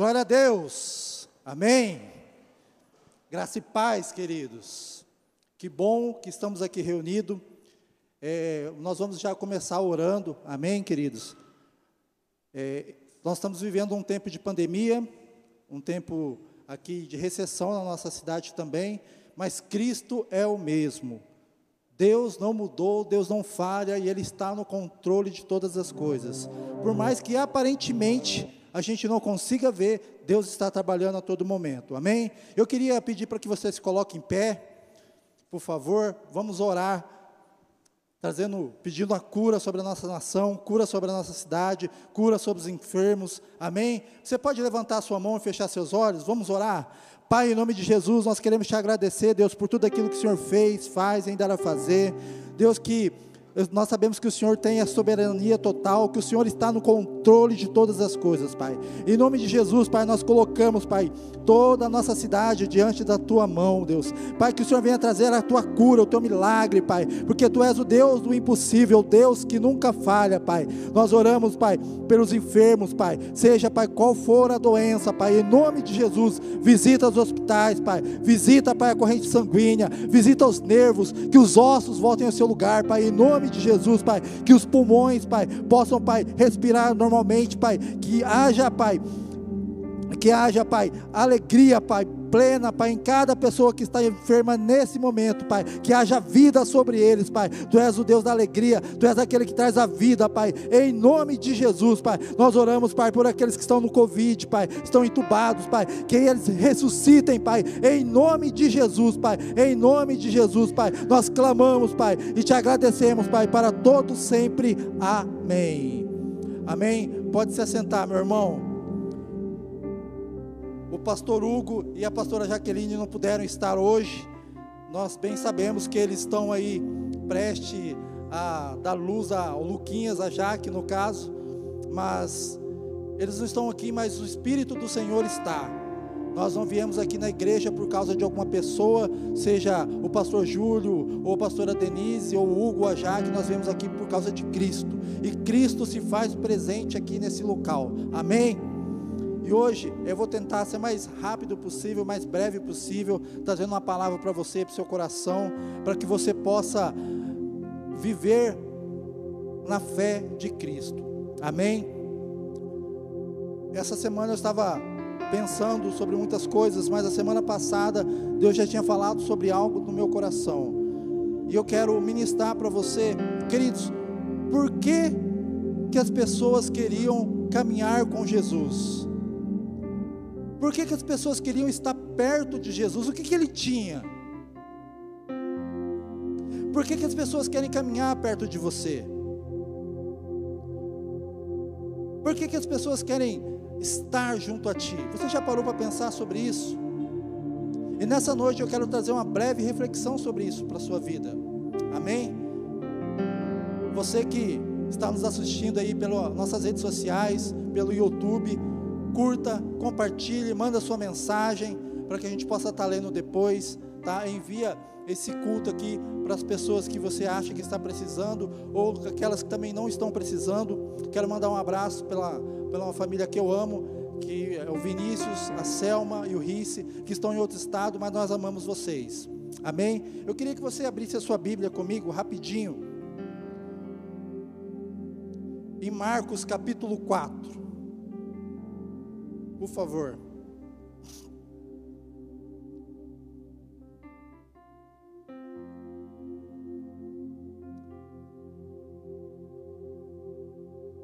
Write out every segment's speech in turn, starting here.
Glória a Deus. Amém. Graça e paz, queridos. Que bom que estamos aqui reunidos. É, nós vamos já começar orando. Amém, queridos. É, nós estamos vivendo um tempo de pandemia, um tempo aqui de recessão na nossa cidade também, mas Cristo é o mesmo. Deus não mudou, Deus não falha e Ele está no controle de todas as coisas. Por mais que aparentemente a gente não consiga ver, Deus está trabalhando a todo momento. Amém? Eu queria pedir para que você se coloque em pé, por favor, vamos orar, trazendo, pedindo a cura sobre a nossa nação, cura sobre a nossa cidade, cura sobre os enfermos. Amém? Você pode levantar sua mão e fechar seus olhos? Vamos orar. Pai, em nome de Jesus, nós queremos te agradecer, Deus, por tudo aquilo que o Senhor fez, faz e ainda vai fazer. Deus, que nós sabemos que o Senhor tem a soberania total, que o Senhor está no controle de todas as coisas, Pai. Em nome de Jesus, Pai, nós colocamos, Pai, toda a nossa cidade diante da tua mão, Deus. Pai, que o Senhor venha trazer a tua cura, o teu milagre, Pai, porque tu és o Deus do impossível, Deus que nunca falha, Pai. Nós oramos, Pai, pelos enfermos, Pai. Seja, Pai, qual for a doença, Pai, em nome de Jesus, visita os hospitais, Pai. Visita, Pai, a corrente sanguínea, visita os nervos, que os ossos voltem ao seu lugar, Pai, em nome de Jesus, Pai. Que os pulmões, Pai, possam, Pai, respirar normalmente, Pai. Que haja, Pai, que haja, Pai, alegria, Pai, plena, Pai, em cada pessoa que está enferma nesse momento, Pai, que haja vida sobre eles, Pai. Tu és o Deus da alegria, Tu és aquele que traz a vida, Pai. Em nome de Jesus, Pai, nós oramos, Pai, por aqueles que estão no Covid, Pai, estão entubados, Pai, que eles ressuscitem, Pai, em nome de Jesus, Pai, em nome de Jesus, Pai. Nós clamamos, Pai, e te agradecemos, Pai, para todos sempre. Amém. Amém. Pode se assentar, meu irmão pastor Hugo e a pastora Jaqueline não puderam estar hoje. Nós bem sabemos que eles estão aí preste a dar luz ao Luquinhas, a Jaque no caso, mas eles não estão aqui, mas o Espírito do Senhor está. Nós não viemos aqui na igreja por causa de alguma pessoa, seja o pastor Júlio, ou a pastora Denise, ou o Hugo, ou a Jaque, nós viemos aqui por causa de Cristo. E Cristo se faz presente aqui nesse local. Amém? E hoje eu vou tentar ser mais rápido possível, mais breve possível, trazendo uma palavra para você, para o seu coração, para que você possa viver na fé de Cristo. Amém? Essa semana eu estava pensando sobre muitas coisas, mas a semana passada Deus já tinha falado sobre algo no meu coração. E eu quero ministrar para você, queridos, por que que as pessoas queriam caminhar com Jesus? Por que, que as pessoas queriam estar perto de Jesus? O que, que ele tinha? Por que, que as pessoas querem caminhar perto de você? Por que, que as pessoas querem estar junto a ti? Você já parou para pensar sobre isso? E nessa noite eu quero trazer uma breve reflexão sobre isso para a sua vida. Amém? Você que está nos assistindo aí pelas nossas redes sociais, pelo YouTube, curta, compartilhe, manda sua mensagem para que a gente possa estar lendo depois, tá? Envia esse culto aqui para as pessoas que você acha que está precisando ou aquelas que também não estão precisando. Quero mandar um abraço pela pela uma família que eu amo, que é o Vinícius, a Selma e o Rice, que estão em outro estado, mas nós amamos vocês. Amém? Eu queria que você abrisse a sua Bíblia comigo rapidinho. Em Marcos capítulo 4 por favor.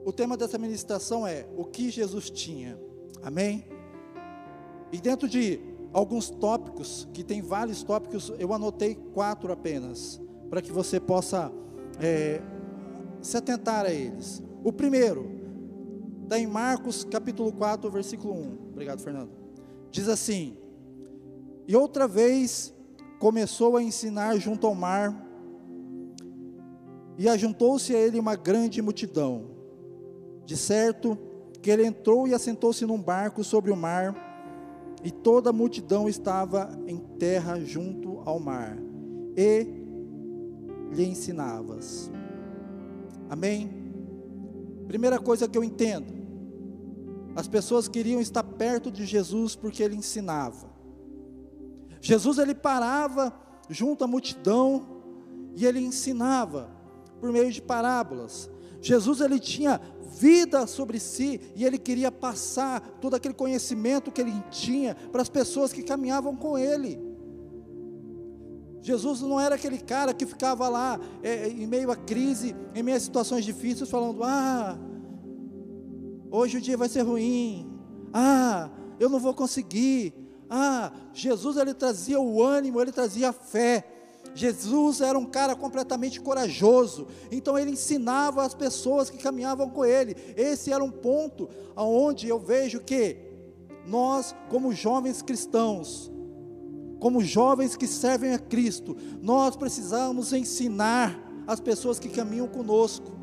O tema dessa ministração é o que Jesus tinha. Amém? E dentro de alguns tópicos, que tem vários tópicos, eu anotei quatro apenas, para que você possa é, se atentar a eles. O primeiro, Está em Marcos capítulo 4, versículo 1. Obrigado, Fernando. Diz assim: E outra vez começou a ensinar junto ao mar, e ajuntou-se a ele uma grande multidão. De certo que ele entrou e assentou-se num barco sobre o mar, e toda a multidão estava em terra junto ao mar, e lhe ensinavas. Amém? Primeira coisa que eu entendo, As pessoas queriam estar perto de Jesus porque ele ensinava. Jesus ele parava junto à multidão e ele ensinava por meio de parábolas. Jesus ele tinha vida sobre si e ele queria passar todo aquele conhecimento que ele tinha para as pessoas que caminhavam com ele. Jesus não era aquele cara que ficava lá é, em meio à crise, em meio a situações difíceis, falando: Ah, hoje o dia vai ser ruim. Ah, eu não vou conseguir. Ah, Jesus ele trazia o ânimo, ele trazia a fé. Jesus era um cara completamente corajoso, então ele ensinava as pessoas que caminhavam com ele. Esse era um ponto aonde eu vejo que nós, como jovens cristãos, como jovens que servem a Cristo, nós precisamos ensinar as pessoas que caminham conosco.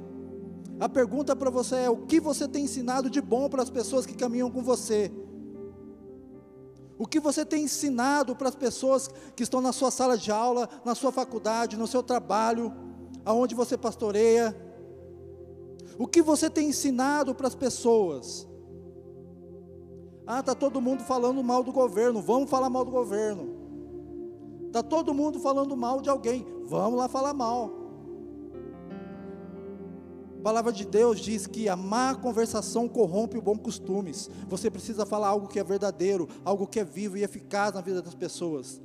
A pergunta para você é: o que você tem ensinado de bom para as pessoas que caminham com você? O que você tem ensinado para as pessoas que estão na sua sala de aula, na sua faculdade, no seu trabalho, aonde você pastoreia? O que você tem ensinado para as pessoas? Ah, está todo mundo falando mal do governo, vamos falar mal do governo. Está todo mundo falando mal de alguém, vamos lá falar mal. A palavra de Deus diz que a má conversação corrompe o bom costumes. Você precisa falar algo que é verdadeiro, algo que é vivo e eficaz na vida das pessoas,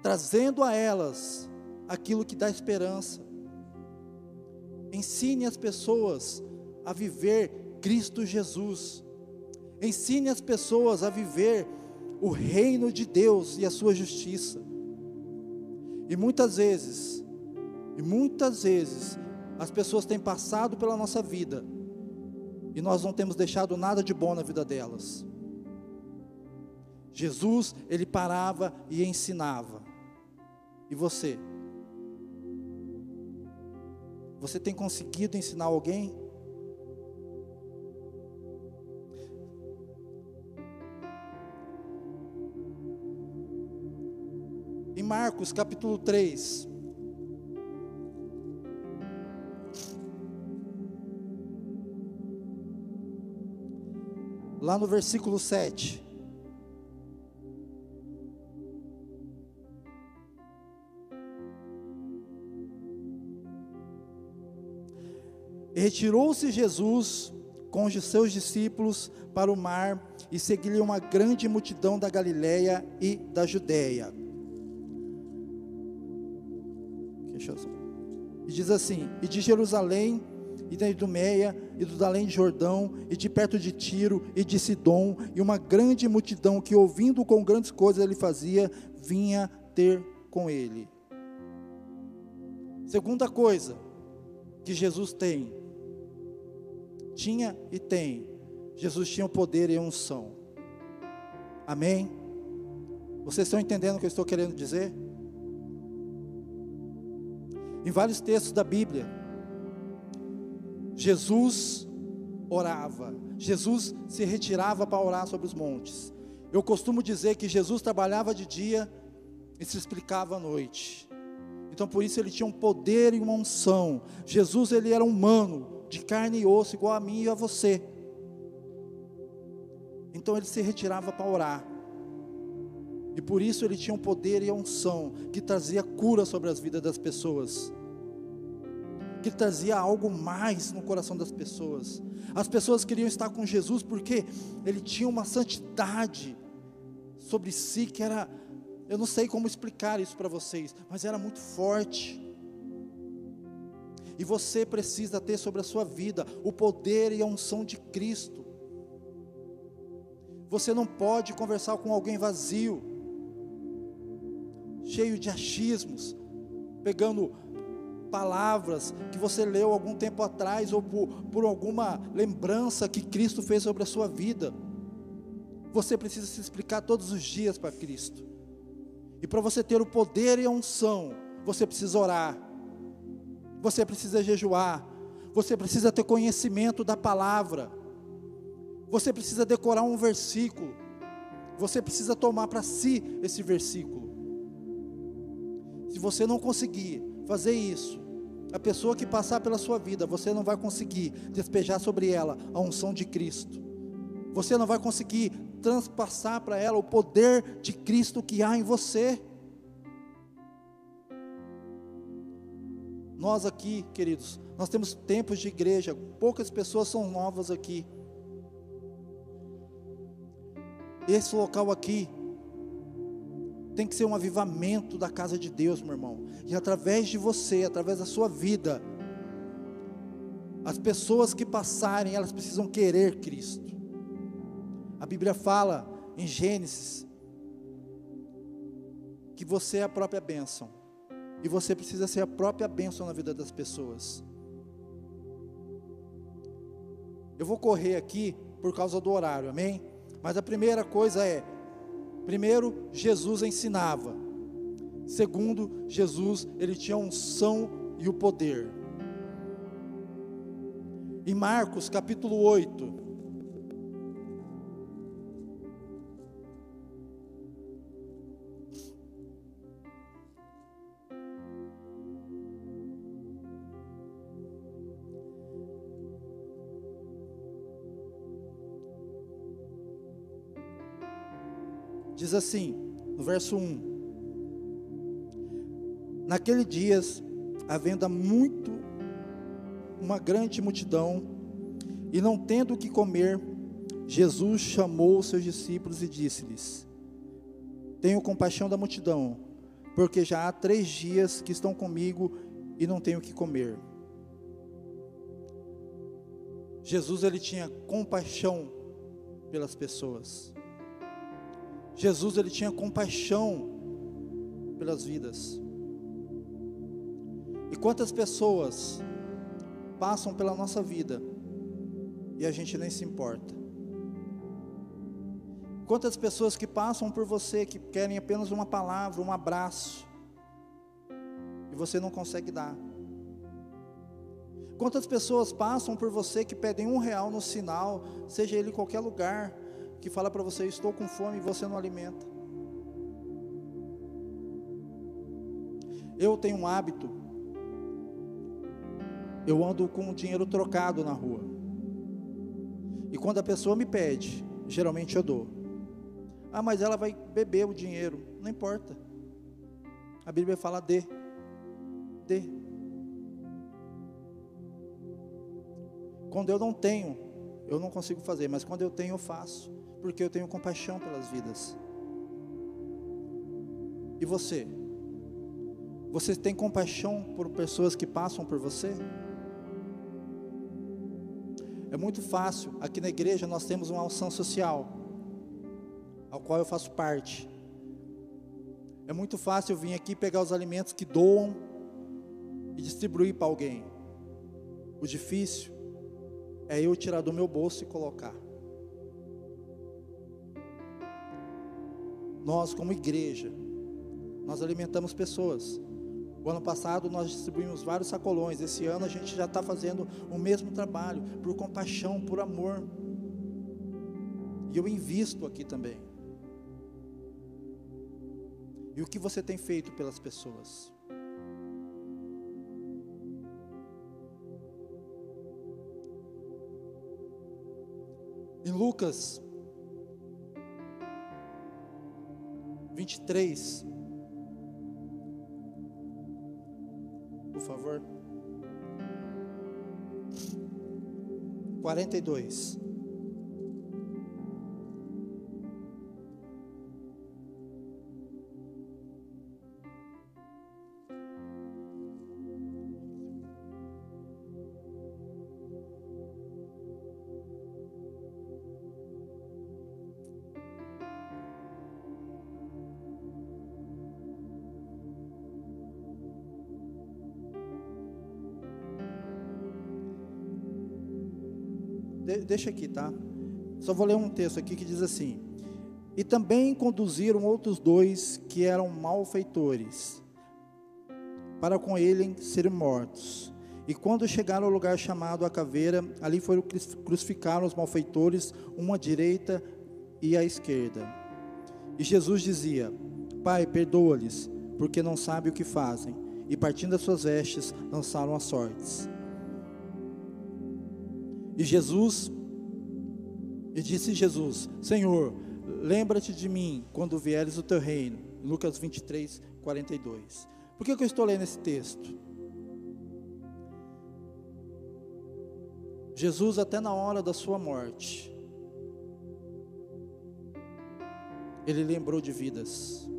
trazendo a elas aquilo que dá esperança. Ensine as pessoas a viver Cristo Jesus. Ensine as pessoas a viver o reino de Deus e a sua justiça. E muitas vezes, e muitas vezes, as pessoas têm passado pela nossa vida e nós não temos deixado nada de bom na vida delas. Jesus, ele parava e ensinava. E você? Você tem conseguido ensinar alguém? Em Marcos capítulo 3, lá no versículo 7. Retirou-se Jesus com os seus discípulos para o mar e seguiu uma grande multidão da Galiléia e da Judéia. E diz assim: E de Jerusalém e da Idumeia, e do além de Jordão, e de perto de Tiro, e de Sidom, e uma grande multidão que, ouvindo com grandes coisas ele fazia, vinha ter com ele. Segunda coisa que Jesus tem, tinha e tem, Jesus tinha o poder e a unção. Amém? Vocês estão entendendo o que eu estou querendo dizer? Em vários textos da Bíblia, Jesus orava, Jesus se retirava para orar sobre os montes. Eu costumo dizer que Jesus trabalhava de dia e se explicava à noite. Então por isso ele tinha um poder e uma unção. Jesus ele era humano, de carne e osso, igual a mim e a você. Então ele se retirava para orar. E por isso ele tinha um poder e a unção que trazia cura sobre as vidas das pessoas que trazia algo mais no coração das pessoas. As pessoas queriam estar com Jesus porque ele tinha uma santidade sobre si que era, eu não sei como explicar isso para vocês, mas era muito forte. E você precisa ter sobre a sua vida o poder e a unção de Cristo. Você não pode conversar com alguém vazio, cheio de achismos, pegando palavras que você leu algum tempo atrás ou por, por alguma lembrança que Cristo fez sobre a sua vida. Você precisa se explicar todos os dias para Cristo. E para você ter o poder e a unção, você precisa orar. Você precisa jejuar. Você precisa ter conhecimento da palavra. Você precisa decorar um versículo. Você precisa tomar para si esse versículo. Se você não conseguir fazer isso, a pessoa que passar pela sua vida, você não vai conseguir despejar sobre ela a unção de Cristo. você não vai conseguir transpassar para ela o poder de Cristo que há em você. Nós aqui, queridos, nós temos tempos de igreja, poucas pessoas são novas aqui. Esse local aqui tem que ser um avivamento da casa de Deus, meu irmão. E através de você, através da sua vida, as pessoas que passarem, elas precisam querer Cristo. A Bíblia fala em Gênesis que você é a própria bênção. E você precisa ser a própria bênção na vida das pessoas. Eu vou correr aqui por causa do horário, amém? Mas a primeira coisa é: primeiro, Jesus ensinava. Segundo, Jesus, ele tinha unção e o poder. Em Marcos capítulo 8, Diz assim, no verso 1: Naqueles dias, havendo muito uma grande multidão, e não tendo o que comer, Jesus chamou os seus discípulos e disse-lhes: Tenho compaixão da multidão, porque já há três dias que estão comigo e não tenho o que comer. Jesus ele tinha compaixão pelas pessoas. Jesus ele tinha compaixão pelas vidas. E quantas pessoas passam pela nossa vida e a gente nem se importa? Quantas pessoas que passam por você que querem apenas uma palavra, um abraço, e você não consegue dar? Quantas pessoas passam por você que pedem um real no sinal, seja ele em qualquer lugar, que fala para você: Estou com fome e você não alimenta. Eu tenho um hábito, eu ando com o dinheiro trocado na rua. E quando a pessoa me pede, geralmente eu dou. Ah, mas ela vai beber o dinheiro. Não importa. A Bíblia fala dê. Dê. Quando eu não tenho, eu não consigo fazer, mas quando eu tenho, eu faço porque eu tenho compaixão pelas vidas. E você? Você tem compaixão por pessoas que passam por você? É muito fácil, aqui na igreja nós temos uma ação social, ao qual eu faço parte. É muito fácil eu vir aqui pegar os alimentos que doam e distribuir para alguém. O difícil é eu tirar do meu bolso e colocar. Nós, como igreja, nós alimentamos pessoas. O ano passado nós distribuímos vários sacolões. Esse ano a gente já está fazendo o mesmo trabalho, por compaixão, por amor. E eu invisto aqui também. E o que você tem feito pelas pessoas? Em Lucas 23. Por favor. 42. Deixa aqui, tá? Só vou ler um texto aqui que diz assim: E também conduziram outros dois que eram malfeitores, para com ele serem mortos. E quando chegaram ao lugar chamado a caveira, ali foram crucificaram os malfeitores, uma à direita e à esquerda. E Jesus dizia: Pai, perdoa-lhes, porque não sabem o que fazem. E partindo as suas vestes, lançaram as sortes. E Jesus, E disse Jesus: Senhor, lembra-te de mim quando vieres o teu reino. Lucas 23, 42. Por que, eu estou lendo esse texto? Jesus, até na hora da sua morte, ele lembrou de vidas.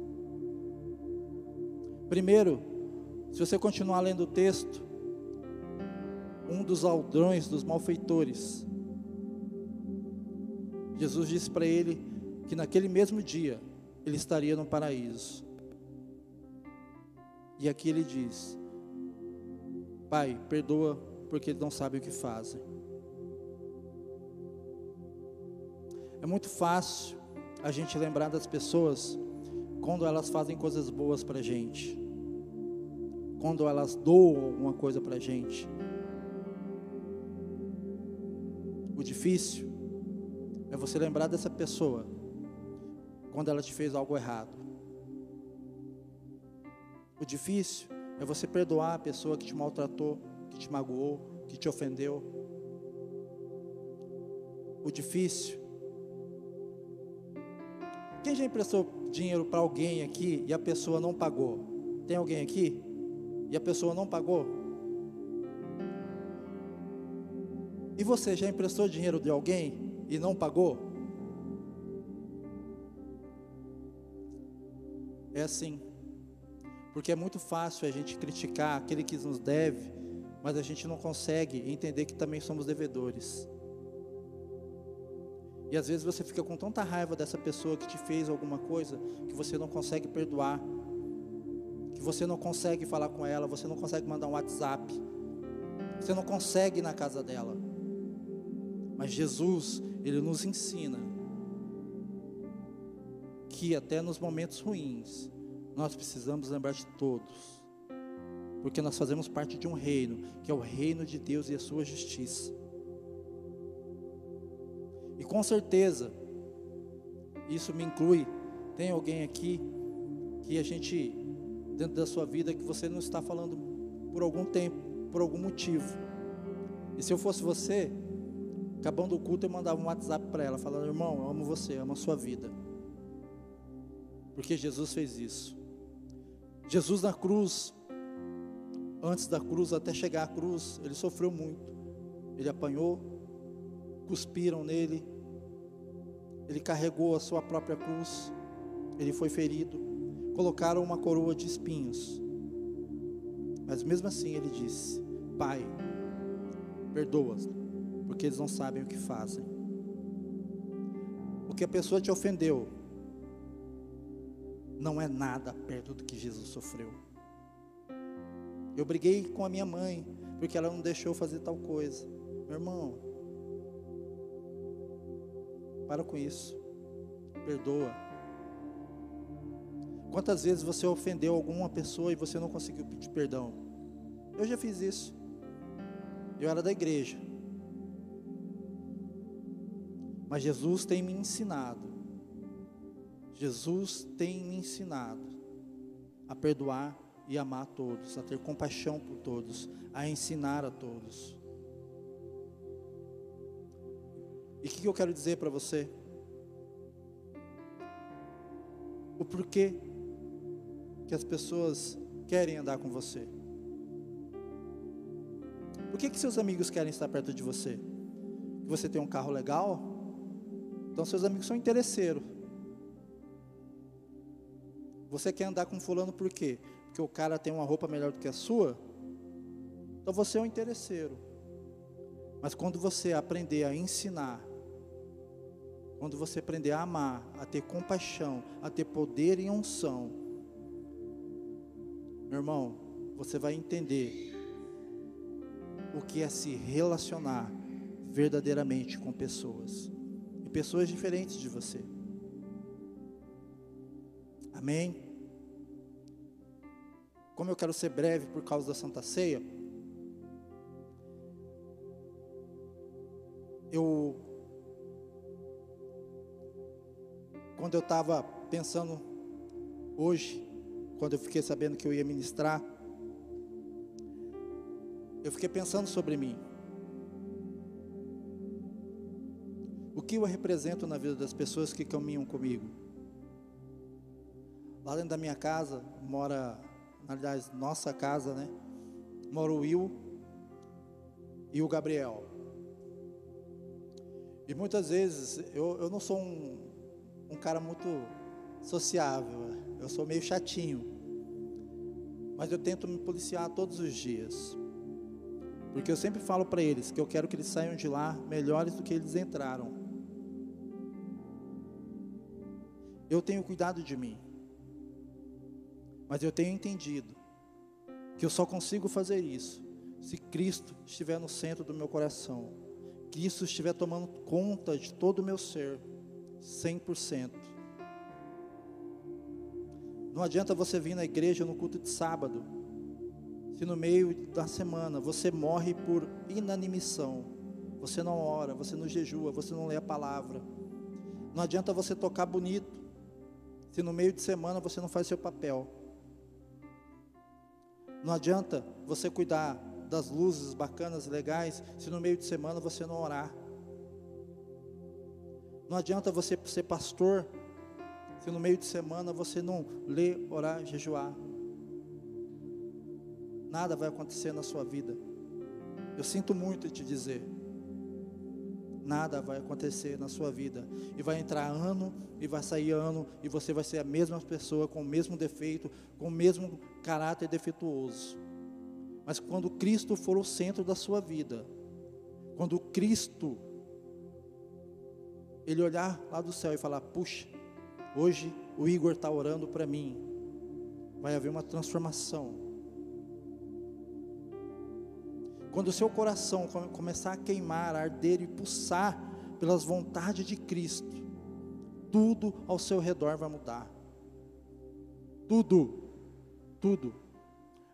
Primeiro, se você continuar lendo o texto, um dos aldrões, dos malfeitores, Jesus disse para ele que naquele mesmo dia ele estaria no paraíso. E aqui ele diz: Pai, perdoa porque eles não sabem o que fazem. É muito fácil a gente lembrar das pessoas quando elas fazem coisas boas para a gente, quando elas doam alguma coisa para a gente. O difícil é você lembrar dessa pessoa quando ela te fez algo errado. O difícil é você perdoar a pessoa que te maltratou, que te magoou, que te ofendeu. O difícil. Quem já emprestou dinheiro para alguém aqui e a pessoa não pagou? Tem alguém aqui? E a pessoa não pagou? E você já emprestou dinheiro de alguém e não pagou? É assim. Porque é muito fácil a gente criticar aquele que nos deve, mas a gente não consegue entender que também somos devedores. E às vezes você fica com tanta raiva dessa pessoa que te fez alguma coisa que você não consegue perdoar, que você não consegue falar com ela, você não consegue mandar um WhatsApp, você não consegue ir na casa dela. Mas Jesus, Ele nos ensina que até nos momentos ruins, nós precisamos lembrar de todos, porque nós fazemos parte de um reino, que é o reino de Deus e a sua justiça. E com certeza, isso me inclui. Tem alguém aqui que a gente, dentro da sua vida, que você não está falando por algum tempo, por algum motivo. E se eu fosse você, acabando o culto, eu mandava um WhatsApp para ela, falando: irmão, eu amo você, amo a sua vida. Porque Jesus fez isso. Jesus na cruz, antes da cruz, até chegar à cruz, ele sofreu muito. Ele apanhou, cuspiram nele, ele carregou a sua própria cruz, ele foi ferido, colocaram uma coroa de espinhos. Mas mesmo assim ele disse: Pai, perdoa-os, porque eles não sabem o que fazem. O que a pessoa te ofendeu, não é nada perto do que Jesus sofreu. Eu briguei com a minha mãe, porque ela não deixou fazer tal coisa. Meu irmão, para com isso. Perdoa. Quantas vezes você ofendeu alguma pessoa e você não conseguiu pedir perdão? Eu já fiz isso. Eu era da igreja. Mas Jesus tem me ensinado Jesus tem me ensinado a perdoar e amar a todos, a ter compaixão por todos, a ensinar a todos. E o que, eu quero dizer para você? O porquê que as pessoas querem andar com você. Por que, que seus amigos querem estar perto de você? Que você tem um carro legal? Então seus amigos são interesseiros. Você quer andar com fulano por quê? Porque o cara tem uma roupa melhor do que a sua? Então você é um interesseiro. Mas quando você aprender a ensinar, quando você aprender a amar, a ter compaixão, a ter poder e unção, meu irmão, você vai entender o que é se relacionar verdadeiramente com pessoas, pessoas diferentes de você. Amém? Como eu quero ser breve por causa da Santa Ceia, eu, quando eu estava pensando hoje, quando eu fiquei sabendo que eu ia ministrar, eu fiquei pensando sobre mim. O que eu represento na vida das pessoas que caminham comigo? Lá dentro da minha casa mora, aliás, nossa casa, né? Mora o Will e o Gabriel. E muitas vezes eu, eu não sou um, um cara muito sociável, eu sou meio chatinho. Mas eu tento me policiar todos os dias. Porque eu sempre falo para eles que eu quero que eles saiam de lá melhores do que eles entraram. Eu tenho cuidado de mim. Mas eu tenho entendido que eu só consigo fazer isso se Cristo estiver no centro do meu coração. Cristo estiver tomando conta de todo o meu ser, 100%. Não adianta você vir na igreja no culto de sábado, se no meio da semana você morre por inanimissão, você não ora, você não jejua, você não lê a palavra. Não adianta você tocar bonito, se no meio de semana você não faz seu papel. Não adianta você cuidar das luzes bacanas, legais, se no meio de semana você não orar. Não adianta você ser pastor, se no meio de semana você não ler, orar, jejuar. Nada vai acontecer na sua vida. Eu sinto muito te dizer. Nada vai acontecer na sua vida. E vai entrar ano, e vai sair ano, e você vai ser a mesma pessoa, com o mesmo defeito, com o mesmo caráter defeituoso. Mas quando Cristo for o centro da sua vida, quando Cristo, Ele olhar lá do céu e falar: Puxa, hoje o Igor está orando para mim, vai haver uma transformação. Quando o seu coração começar a queimar, a arder e pulsar pelas vontades de Cristo, tudo ao seu redor vai mudar. Tudo, tudo.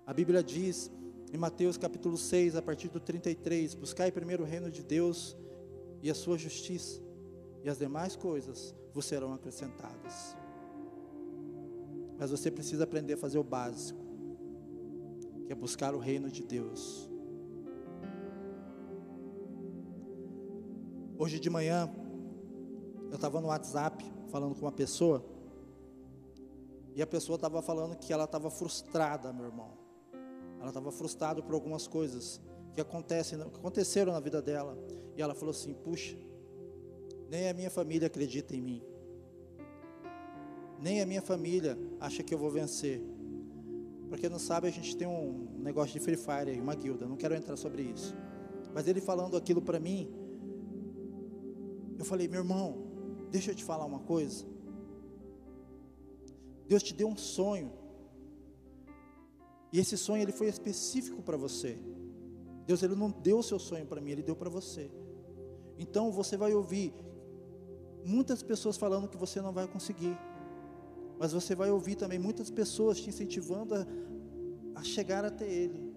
A Bíblia diz em Mateus capítulo 6, a partir do 33, buscai primeiro o reino de Deus e a sua justiça, e as demais coisas vos serão acrescentadas. Mas você precisa aprender a fazer o básico, que é buscar o reino de Deus. Hoje de manhã, eu estava no WhatsApp falando com uma pessoa, e a pessoa estava falando que ela estava frustrada, meu irmão. Ela estava frustrada por algumas coisas que, acontecem, que aconteceram na vida dela. E ela falou assim: Puxa, nem a minha família acredita em mim, nem a minha família acha que eu vou vencer. Porque não sabe, a gente tem um negócio de Free Fire, uma guilda, não quero entrar sobre isso. Mas ele falando aquilo para mim, eu falei, meu irmão, deixa eu te falar uma coisa. Deus te deu um sonho. E esse sonho ele foi específico para você. Deus ele não deu o seu sonho para mim, ele deu para você. Então você vai ouvir muitas pessoas falando que você não vai conseguir. Mas você vai ouvir também muitas pessoas te incentivando a, a chegar até ele.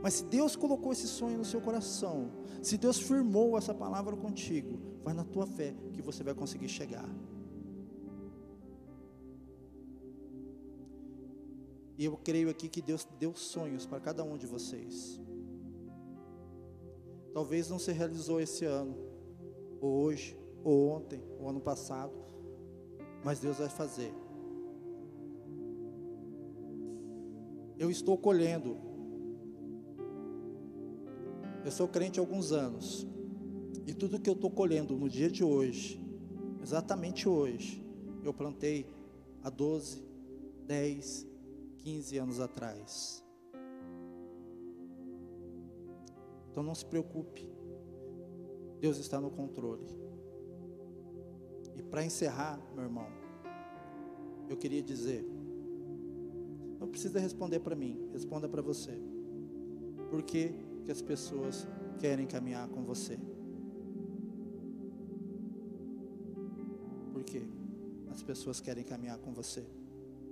Mas se Deus colocou esse sonho no seu coração, se Deus firmou essa palavra contigo, vai na tua fé que você vai conseguir chegar. E eu creio aqui que Deus deu sonhos para cada um de vocês. Talvez não se realizou esse ano, ou hoje, ou ontem, ou ano passado, mas Deus vai fazer. Eu estou colhendo eu sou crente há alguns anos. E tudo que eu estou colhendo no dia de hoje, exatamente hoje, eu plantei há 12, 10, 15 anos atrás. Então não se preocupe. Deus está no controle. E para encerrar, meu irmão, eu queria dizer: não precisa responder para mim, responda para você. Porque que as pessoas querem caminhar com você. Por quê? As pessoas querem caminhar com você.